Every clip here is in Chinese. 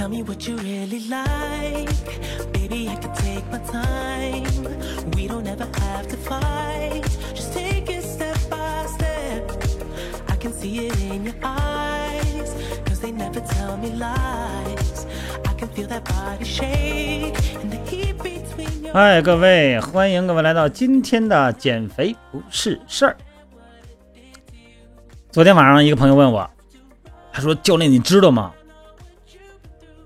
Tell me what you really like. Baby, I can take my time. We don't ever have to fight. Just take it step by step. I can see it in your eyes. Cause they never tell me lies. I can feel that body shake and the heat between your 嗨，各位，欢迎各位来到今天的减肥不是事儿。昨天晚上，一个朋友问我，他说：“教练，你知道吗？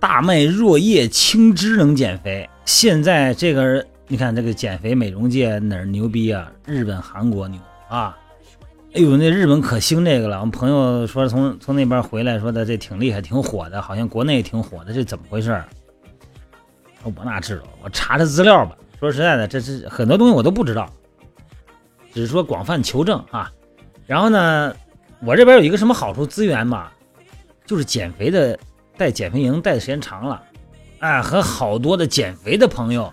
大麦若叶青汁能减肥。现在这个，你看这个减肥美容界哪儿牛逼啊？日本、韩国牛啊！哎呦，那日本可兴这个了。我们朋友说从从那边回来，说的这挺厉害，挺火的，好像国内挺火的，这怎么回事？我哪知道？我查查资料吧。说实在的，这是很多东西我都不知道，只是说广泛求证啊。然后呢，我这边有一个什么好处资源嘛，就是减肥的，带减肥营带的时间长了，哎，和好多的减肥的朋友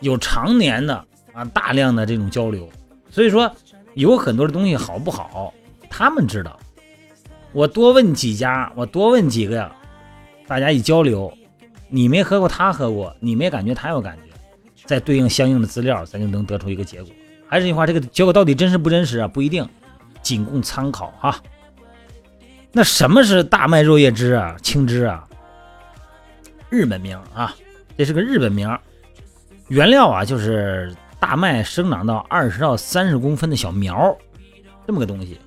有常年的啊大量的这种交流，所以说有很多的东西好不好，他们知道。我多问几家，我多问几个呀，大家一交流。你没喝过，他喝过；你没感觉，他有感觉，再对应相应的资料，咱就能得出一个结果。还是那句话，这个结果到底真实不真实啊？不一定，仅供参考哈。那什么是大麦若叶汁啊？青汁啊？日本名啊，这是个日本名。原料啊，就是大麦生长到二十到三十公分的小苗，这么个东西。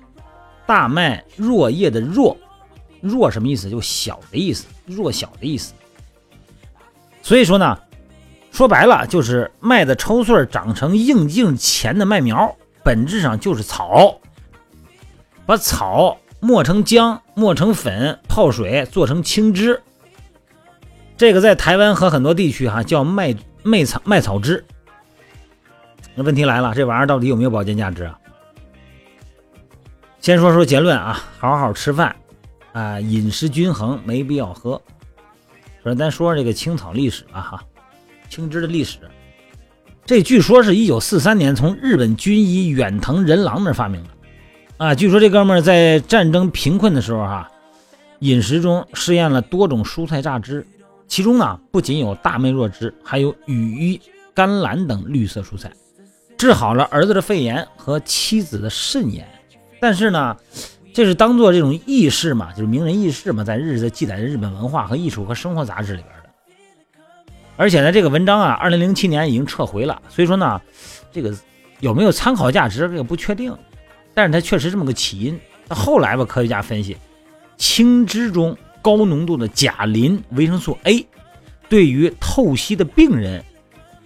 大麦若叶的若，若什么意思？就小的意思，弱小的意思。所以说呢，说白了就是麦子抽穗长成硬茎前的麦苗，本质上就是草。把草磨成浆，磨成粉，泡水做成青汁。这个在台湾和很多地区哈叫麦麦草麦草汁。那问题来了，这玩意儿到底有没有保健价值啊？先说说结论啊，好好吃饭啊，饮食均衡，没必要喝。说咱说说这个青草历史啊哈，青汁的历史，这据说是一九四三年从日本军医远藤仁郎那发明的啊。据说这哥们儿在战争贫困的时候哈，饮食中试验了多种蔬菜榨汁，其中呢不仅有大麦若汁，还有羽衣甘蓝等绿色蔬菜，治好了儿子的肺炎和妻子的肾炎。但是呢。这是当做这种轶事嘛，就是名人轶事嘛，在日子记载的日本文化和艺术和生活杂志里边的。而且呢，这个文章啊，二零零七年已经撤回了，所以说呢，这个有没有参考价值，这个不确定。但是它确实这么个起因。那后来吧，科学家分析，青汁中高浓度的钾磷维生素 A，对于透析的病人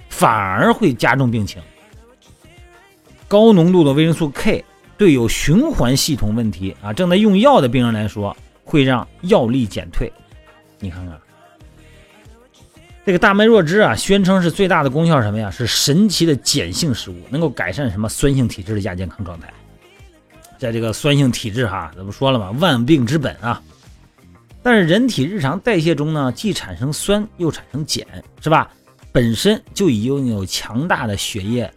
反而会加重病情。高浓度的维生素 K。对有循环系统问题啊，正在用药的病人来说，会让药力减退。你看看，这个大麦若汁啊，宣称是最大的功效什么呀？是神奇的碱性食物，能够改善什么酸性体质的亚健康状态。在这个酸性体质哈，咱不说了吗？万病之本啊。但是人体日常代谢中呢，既产生酸又产生碱，是吧？本身就已拥有强大的血液，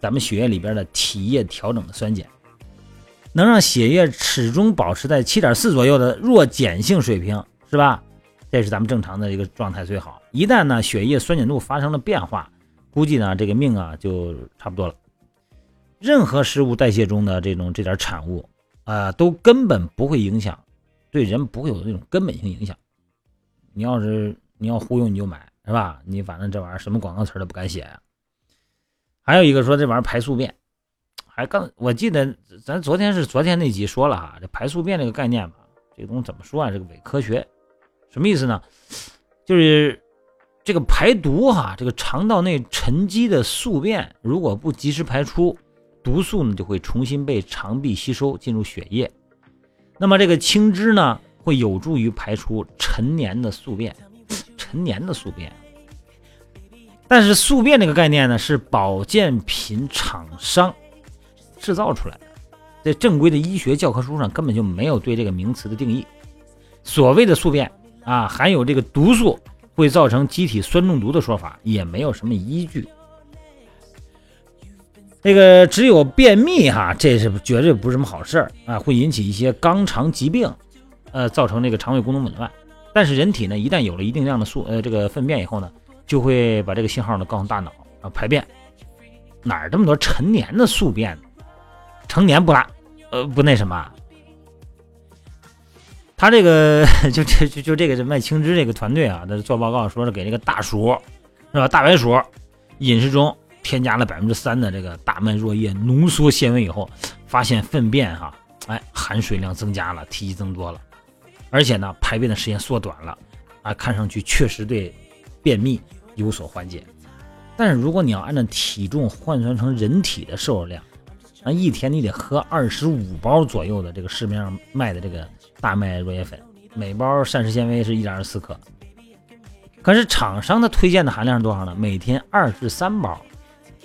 咱们血液里边的体液调整的酸碱。能让血液始终保持在七点四左右的弱碱性水平，是吧？这是咱们正常的一个状态最好。一旦呢血液酸碱度发生了变化，估计呢这个命啊就差不多了。任何食物代谢中的这种这点产物啊，都根本不会影响，对人不会有那种根本性影响。你要是你要忽悠你就买，是吧？你反正这玩意儿什么广告词都不敢写呀。还有一个说这玩意儿排宿便。还刚，我记得咱昨天是昨天那集说了哈，这排宿便这个概念吧，这东西怎么说啊？这个伪科学，什么意思呢？就是这个排毒哈，这个肠道内沉积的宿便如果不及时排出，毒素呢就会重新被肠壁吸收进入血液。那么这个青汁呢，会有助于排出陈年的宿便，陈年的宿便。但是宿便这个概念呢，是保健品厂商。制造出来的，在正规的医学教科书上根本就没有对这个名词的定义。所谓的宿便啊，含有这个毒素会造成机体酸中毒的说法，也没有什么依据。这个只有便秘哈，这是绝对不是什么好事儿啊，会引起一些肛肠疾病，呃，造成这个肠胃功能紊乱。但是人体呢，一旦有了一定量的宿呃这个粪便以后呢，就会把这个信号呢告诉大脑啊排便。哪儿这么多陈年的宿便？成年不拉，呃不那什么？他这个 就这就就这个卖青汁这个团队啊，他做报告说是给这个大鼠是吧？大白鼠饮食中添加了百分之三的这个大麦若叶浓缩纤维以后，发现粪便哈哎含水量增加了，体积增多了，而且呢排便的时间缩短了啊，看上去确实对便秘有所缓解。但是如果你要按照体重换算成人体的摄入量，那一天你得喝二十五包左右的这个市面上卖的这个。大麦若叶粉，每包膳食纤维是一点二四克，可是厂商的推荐的含量是多少呢？每天二至三包，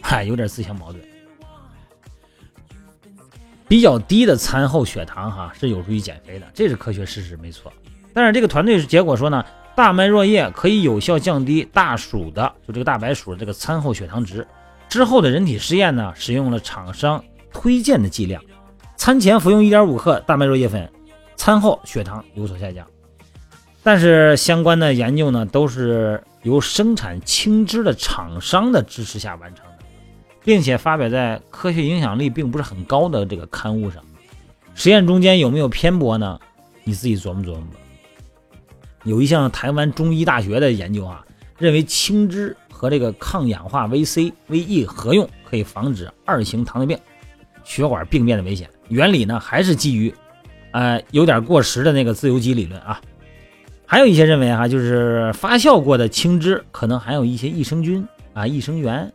嗨，有点自相矛盾。比较低的餐后血糖哈是有助于减肥的，这是科学事实没错。但是这个团队结果说呢，大麦若叶可以有效降低大鼠的就这个大白鼠这个餐后血糖值。之后的人体实验呢，使用了厂商推荐的剂量，餐前服用一点五克大麦若叶粉。餐后血糖有所下降，但是相关的研究呢，都是由生产青汁的厂商的支持下完成，并且发表在科学影响力并不是很高的这个刊物上。实验中间有没有偏颇呢？你自己琢磨琢磨吧。有一项台湾中医大学的研究啊，认为青汁和这个抗氧化 VC、VE 合用可以防止二型糖尿病、血管病变的危险。原理呢，还是基于。呃，有点过时的那个自由基理论啊，还有一些认为哈，就是发酵过的青汁可能含有一些益生菌啊、益生元，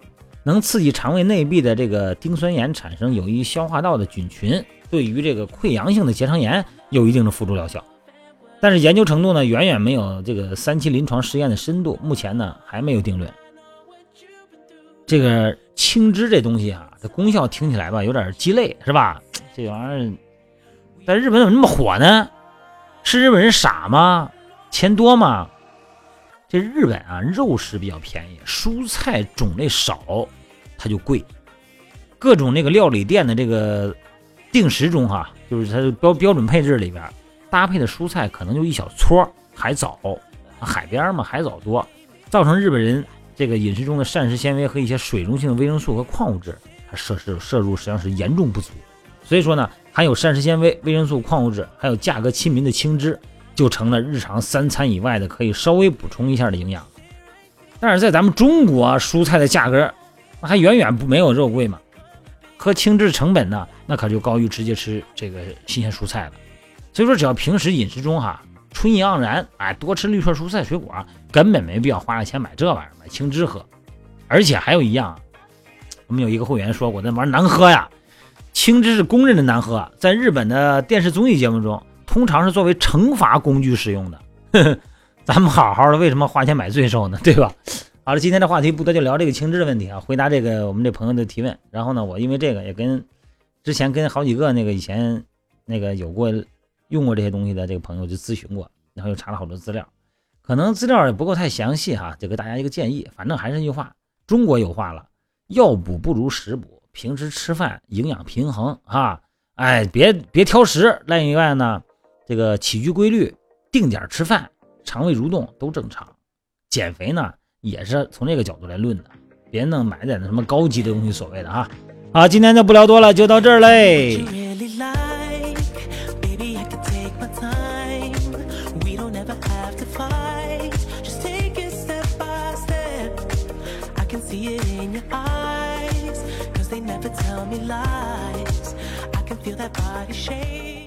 能刺激肠胃内壁的这个丁酸盐产生有益消化道的菌群，对于这个溃疡性的结肠炎有一定的辅助疗效。但是研究程度呢，远远没有这个三期临床实验的深度，目前呢还没有定论。这个青汁这东西啊，这功效听起来吧有点鸡肋是吧？这玩意儿。在日本怎么那么火呢？是日本人傻吗？钱多吗？这日本啊，肉食比较便宜，蔬菜种类少，它就贵。各种那个料理店的这个定时中哈，就是它的标标准配置里边搭配的蔬菜可能就一小撮海藻，海边嘛，海藻多，造成日本人这个饮食中的膳食纤维和一些水溶性的维生素和矿物质，它摄摄摄入实际上是严重不足。所以说呢。含有膳食纤维、维生素、矿物质，还有价格亲民的青汁，就成了日常三餐以外的可以稍微补充一下的营养。但是在咱们中国，蔬菜的价格那还远远不没有肉贵嘛。喝青汁成本呢，那可就高于直接吃这个新鲜蔬菜了。所以说，只要平时饮食中哈春意盎然，哎，多吃绿色蔬菜水果，根本没必要花那钱买这玩意儿，买青汁喝。而且还有一样，我们有一个会员说过，那玩意儿难喝呀。青汁是公认的难喝，在日本的电视综艺节目中，通常是作为惩罚工具使用的。咱们好好的，为什么花钱买罪受呢？对吧？好了，今天的话题不多，就聊这个青汁的问题啊，回答这个我们这朋友的提问。然后呢，我因为这个也跟之前跟好几个那个以前那个有过用过这些东西的这个朋友就咨询过，然后又查了好多资料，可能资料也不够太详细哈，就给大家一个建议。反正还是那句话，中国有话了，药补不如食补。平时吃饭营养平衡啊，哎，别别挑食。另外呢，这个起居规律，定点吃饭，肠胃蠕动都正常。减肥呢，也是从这个角度来论的，别弄买点那什么高级的东西，所谓的啊。好，今天就不聊多了，就到这儿嘞。tell me lies. I can feel that body shake.